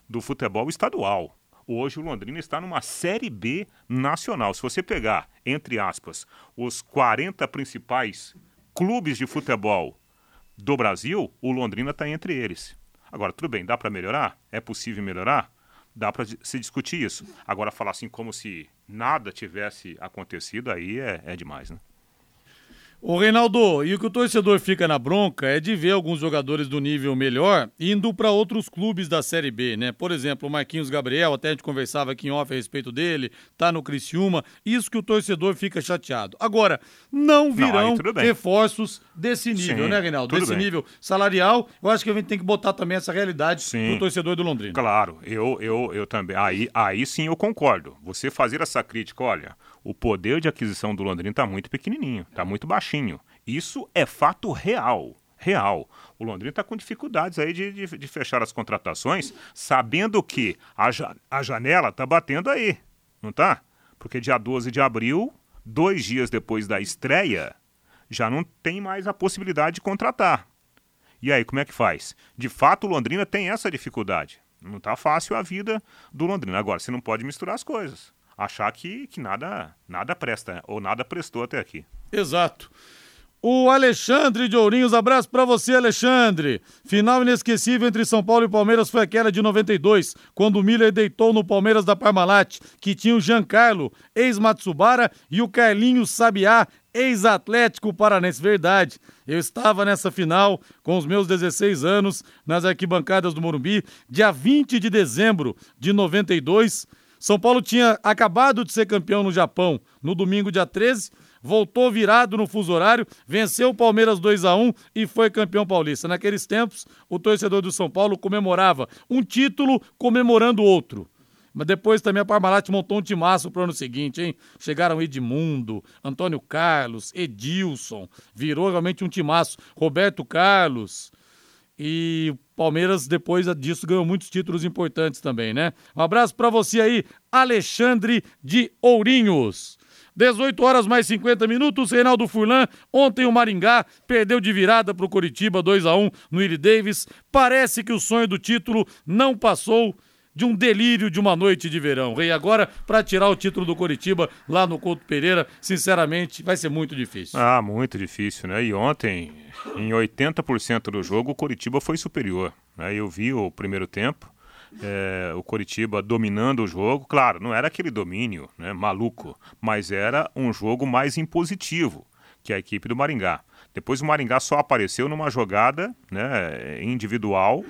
do futebol estadual. Hoje o Londrina está numa Série B nacional. Se você pegar, entre aspas, os 40 principais clubes de futebol do Brasil, o Londrina está entre eles. Agora, tudo bem, dá para melhorar? É possível melhorar? Dá para se discutir isso. Agora, falar assim como se nada tivesse acontecido, aí é, é demais, né? O Reinaldo, e o que o torcedor fica na bronca é de ver alguns jogadores do nível melhor indo para outros clubes da Série B, né? Por exemplo, o Marquinhos Gabriel, até a gente conversava aqui em off a respeito dele, tá no Criciúma, isso que o torcedor fica chateado. Agora, não virão não, reforços desse nível, sim, né, Reinaldo? Desse bem. nível salarial, eu acho que a gente tem que botar também essa realidade sim. pro torcedor do Londrina. Claro, eu, eu, eu também. Aí, aí sim eu concordo. Você fazer essa crítica, olha, o poder de aquisição do Londrina está muito pequenininho, está muito baixinho. Isso é fato real. Real. O Londrina está com dificuldades aí de, de, de, fechar as contratações, sabendo que a, a janela está batendo aí, não tá? Porque dia 12 de abril, dois dias depois da estreia, já não tem mais a possibilidade de contratar. E aí, como é que faz? De fato, o Londrina tem essa dificuldade. Não está fácil a vida do Londrina. Agora, você não pode misturar as coisas achar que, que nada, nada presta, ou nada prestou até aqui. Exato. O Alexandre de Ourinhos, abraço para você, Alexandre. Final inesquecível entre São Paulo e Palmeiras foi aquela de 92, quando o Miller deitou no Palmeiras da Parmalat, que tinha o Giancarlo, ex-Matsubara, e o Carlinho Sabiá, ex-Atlético Paranense. Verdade, eu estava nessa final com os meus 16 anos nas arquibancadas do Morumbi, dia 20 de dezembro de 92. São Paulo tinha acabado de ser campeão no Japão no domingo, dia 13, voltou virado no fuso horário, venceu o Palmeiras 2 a 1 e foi campeão paulista. Naqueles tempos, o torcedor do São Paulo comemorava um título comemorando outro. Mas depois também a Parmalat montou um timaço pro ano seguinte, hein? Chegaram Edmundo, Antônio Carlos, Edilson, virou realmente um timaço. Roberto Carlos, e o Palmeiras, depois disso, ganhou muitos títulos importantes também, né? Um abraço para você aí, Alexandre de Ourinhos. 18 horas mais 50 minutos, Reinaldo Furlan. Ontem o Maringá perdeu de virada para o Coritiba 2 a 1 no Iri Davis. Parece que o sonho do título não passou de um delírio de uma noite de verão. Rei, agora, para tirar o título do Coritiba lá no Couto Pereira, sinceramente, vai ser muito difícil. Ah, muito difícil, né? E ontem, em 80% do jogo, o Coritiba foi superior. Né? Eu vi o primeiro tempo, é, o Coritiba dominando o jogo. Claro, não era aquele domínio né, maluco, mas era um jogo mais impositivo que a equipe do Maringá. Depois o Maringá só apareceu numa jogada né, individual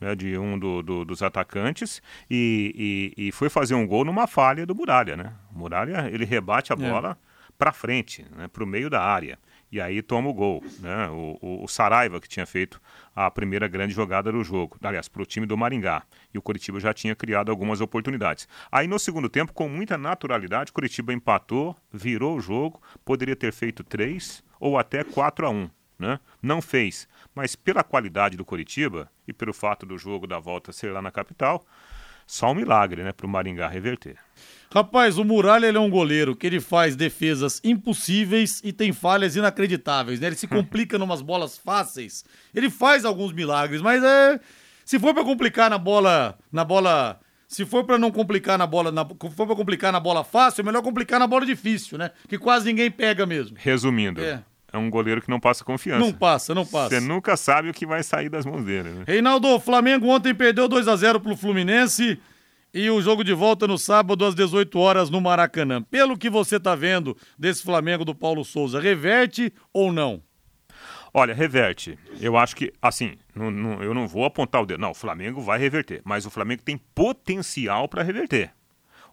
né, de um do, do, dos atacantes e, e, e, foi fazer um gol numa falha do Muralha, né? O Muralha ele rebate a é. bola é. para frente, né, para o meio da área. E aí toma o gol. Né? O, o, o Saraiva, que tinha feito a primeira grande jogada do jogo, aliás, para o time do Maringá. E o Curitiba já tinha criado algumas oportunidades. Aí no segundo tempo, com muita naturalidade, o Curitiba empatou, virou o jogo, poderia ter feito 3 ou até 4 a 1 né? Não fez. Mas pela qualidade do Curitiba e pelo fato do jogo da volta ser lá na capital, só um milagre, né, para o Maringá reverter. Rapaz, o Muralha ele é um goleiro que ele faz defesas impossíveis e tem falhas inacreditáveis, né? Ele se complica numas bolas fáceis. Ele faz alguns milagres, mas é se for para complicar na bola, na bola, se for para não complicar na bola, na, se for para complicar na bola fácil, é melhor complicar na bola difícil, né? Que quase ninguém pega mesmo. Resumindo, é é um goleiro que não passa confiança. Não passa, não passa. Você nunca sabe o que vai sair das mãos dele, né? Reinaldo, o Flamengo ontem perdeu 2 a 0 pro Fluminense e o jogo de volta no sábado às 18 horas no Maracanã. Pelo que você tá vendo desse Flamengo do Paulo Souza, reverte ou não? Olha, reverte. Eu acho que, assim, não, não, eu não vou apontar o dedo. Não, o Flamengo vai reverter. Mas o Flamengo tem potencial para reverter.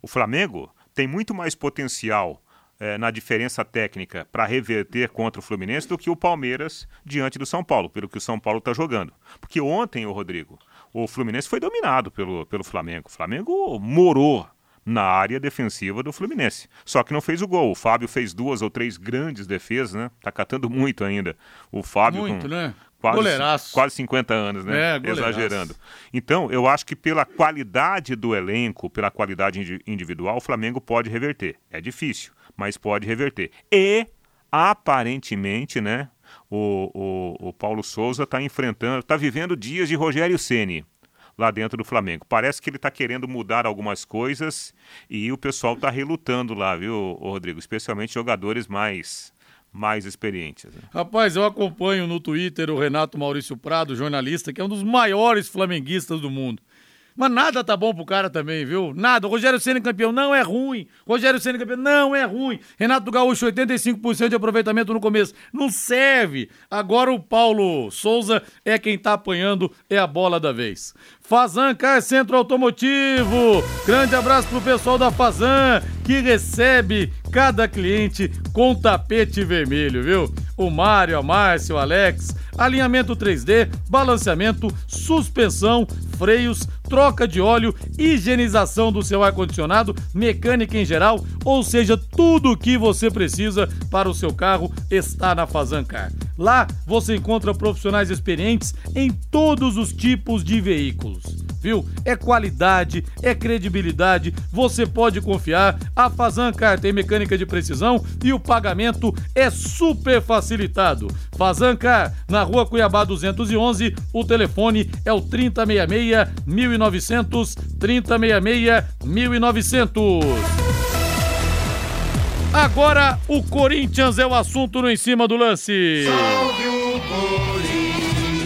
O Flamengo tem muito mais potencial é, na diferença técnica para reverter contra o Fluminense do que o Palmeiras diante do São Paulo, pelo que o São Paulo está jogando. Porque ontem, o Rodrigo, o Fluminense foi dominado pelo, pelo Flamengo. O Flamengo morou na área defensiva do Fluminense. Só que não fez o gol. O Fábio fez duas ou três grandes defesas, né? Tá catando muito ainda. O Fábio muito, com né? quase, goleiraço. quase 50 anos, né? É, Exagerando. Então, eu acho que pela qualidade do elenco, pela qualidade individual, o Flamengo pode reverter. É difícil mas pode reverter. E, aparentemente, né, o, o, o Paulo Souza está enfrentando, está vivendo dias de Rogério Ceni lá dentro do Flamengo. Parece que ele está querendo mudar algumas coisas e o pessoal está relutando lá, viu, Rodrigo? Especialmente jogadores mais mais experientes. Né? Rapaz, eu acompanho no Twitter o Renato Maurício Prado, jornalista, que é um dos maiores flamenguistas do mundo. Mas nada tá bom pro cara também, viu? Nada. Rogério Senna campeão não é ruim. Rogério Senna campeão não é ruim. Renato Gaúcho, 85% de aproveitamento no começo. Não serve. Agora o Paulo Souza é quem tá apanhando, é a bola da vez. Fazan Car Centro Automotivo. Grande abraço pro pessoal da Fazan, que recebe cada cliente com tapete vermelho, viu? O Mário, a Márcia, o Alex, alinhamento 3D, balanceamento, suspensão, freios, troca de óleo, higienização do seu ar-condicionado, mecânica em geral, ou seja, tudo o que você precisa para o seu carro está na Fazancar. Lá você encontra profissionais experientes em todos os tipos de veículos viu? É qualidade, é credibilidade, você pode confiar. A Fazancar tem mecânica de precisão e o pagamento é super facilitado. Fazancar, na rua Cuiabá 211, o telefone é o 3066 1900, 3066 1900. Agora o Corinthians é o assunto no em cima do lance. Salve.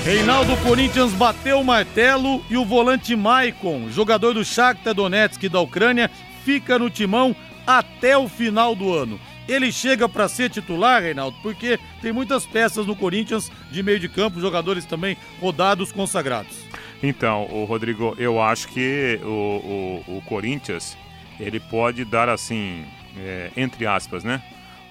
Reinaldo Corinthians bateu o martelo e o volante Maicon, jogador do Shakhtar Donetsk da Ucrânia, fica no timão até o final do ano. Ele chega para ser titular, Reinaldo, porque tem muitas peças no Corinthians de meio de campo, jogadores também rodados, consagrados. Então, o Rodrigo, eu acho que o, o, o Corinthians ele pode dar assim, é, entre aspas, né,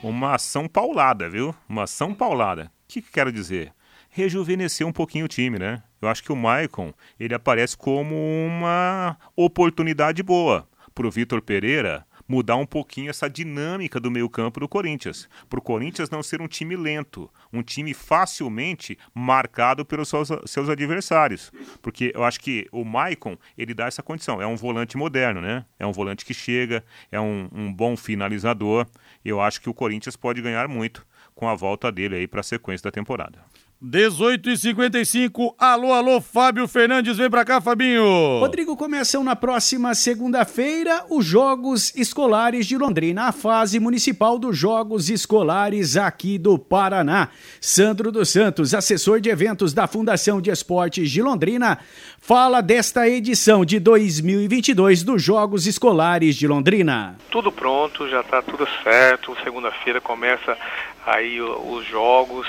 uma ação paulada, viu? Uma ação paulada. O que, que quero dizer? Rejuvenescer um pouquinho o time, né? Eu acho que o Maicon, ele aparece como uma oportunidade boa para o Vitor Pereira mudar um pouquinho essa dinâmica do meio-campo do Corinthians. Para o Corinthians não ser um time lento, um time facilmente marcado pelos seus, seus, adversários. Porque eu acho que o Maicon, ele dá essa condição. É um volante moderno, né? É um volante que chega, é um, um bom finalizador. Eu acho que o Corinthians pode ganhar muito com a volta dele aí para a sequência da temporada. 18 e 55 alô, alô, Fábio Fernandes, vem pra cá, Fabinho. Rodrigo, começam na próxima segunda-feira os Jogos Escolares de Londrina, a fase municipal dos Jogos Escolares aqui do Paraná. Sandro dos Santos, assessor de eventos da Fundação de Esportes de Londrina, fala desta edição de 2022 dos Jogos Escolares de Londrina. Tudo pronto, já tá tudo certo, segunda-feira começa aí os jogos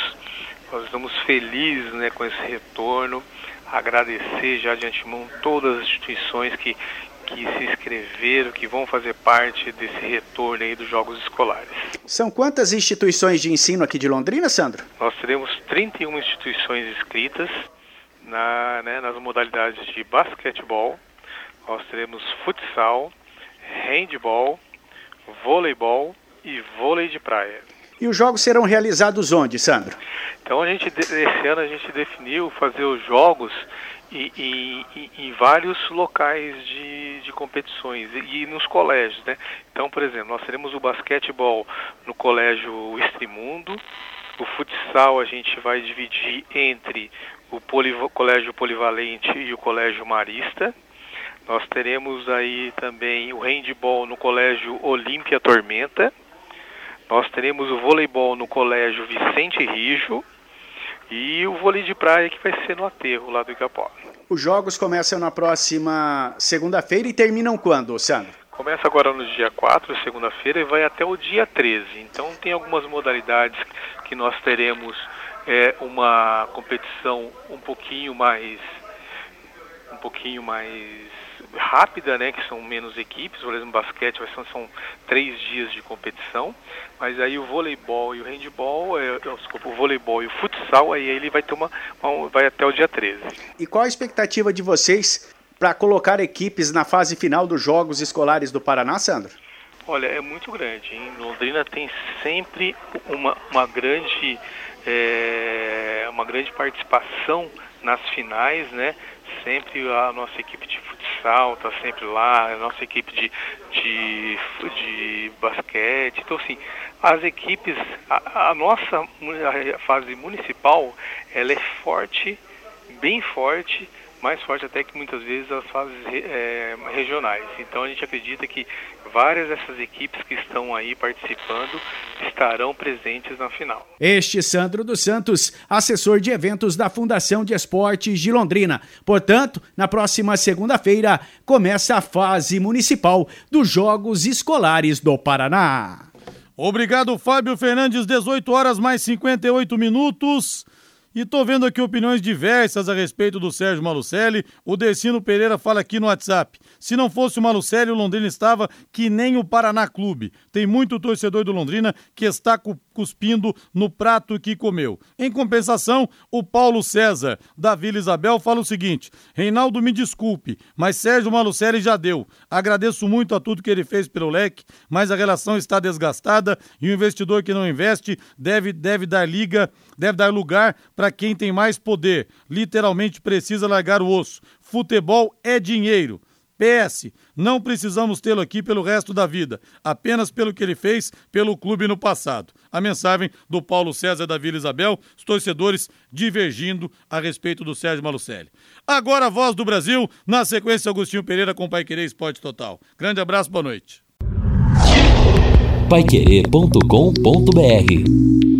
nós estamos felizes né, com esse retorno, agradecer já de antemão todas as instituições que que se inscreveram, que vão fazer parte desse retorno aí dos jogos escolares. São quantas instituições de ensino aqui de Londrina, Sandro? Nós teremos 31 instituições inscritas na, né, nas modalidades de basquetebol, nós teremos futsal, handball, voleibol e vôlei de praia. E os jogos serão realizados onde, Sandro? Então a gente esse ano a gente definiu fazer os jogos em, em, em vários locais de, de competições e, nos colégios, né? Então, por exemplo, nós teremos o basquetebol no colégio Estrimundo, o futsal a gente vai dividir entre o Poliv colégio polivalente e o colégio marista. Nós teremos aí também o handball no colégio Olímpia Tormenta. Nós teremos o voleibol no colégio Vicente Rijo e o vôlei de praia que vai ser no aterro lá do Igapó. Os jogos começam na próxima segunda-feira e terminam quando, Sandro? Começa agora no dia 4, segunda-feira, e vai até o dia 13. Então tem algumas modalidades que nós teremos é, uma competição um pouquinho mais um pouquinho mais rápida, né, que são menos equipes, por exemplo, basquete vai ser, são três dias de competição, mas aí o voleibol e o handball, é, desculpa, o voleibol e o futsal, aí ele vai ter uma, uma vai até o dia 13. E qual a expectativa de vocês para colocar equipes na fase final dos Jogos Escolares do Paraná, Sandro? Olha, é muito grande. Em Londrina tem sempre uma, uma grande é, uma grande participação nas finais, né? Sempre a nossa equipe de futsal está sempre lá, a nossa equipe de, de, de basquete. Então, assim, as equipes, a, a nossa a fase municipal, ela é forte, bem forte, mais forte até que muitas vezes as fases é, regionais. Então a gente acredita que várias dessas equipes que estão aí participando estarão presentes na final. Este Sandro dos Santos, assessor de eventos da Fundação de Esportes de Londrina. Portanto, na próxima segunda-feira começa a fase municipal dos Jogos Escolares do Paraná. Obrigado, Fábio Fernandes, 18 horas mais 58 minutos. E tô vendo aqui opiniões diversas a respeito do Sérgio Malucelli. O Decino Pereira fala aqui no WhatsApp. Se não fosse o Malucelli, o Londrina estava que nem o Paraná Clube. Tem muito torcedor do Londrina que está cuspindo no prato que comeu. Em compensação, o Paulo César, da Vila Isabel, fala o seguinte: Reinaldo, me desculpe, mas Sérgio Malucelli já deu. Agradeço muito a tudo que ele fez pelo leque, mas a relação está desgastada e o investidor que não investe deve, deve dar liga, deve dar lugar para quem tem mais poder. Literalmente precisa largar o osso. Futebol é dinheiro. PS, não precisamos tê-lo aqui pelo resto da vida, apenas pelo que ele fez pelo clube no passado. A mensagem do Paulo César da Vila Isabel, os torcedores divergindo a respeito do Sérgio Malucelli. Agora a voz do Brasil, na sequência Agostinho Pereira com Pai Querer Esporte Total. Grande abraço, boa noite. Paiquerê.com.br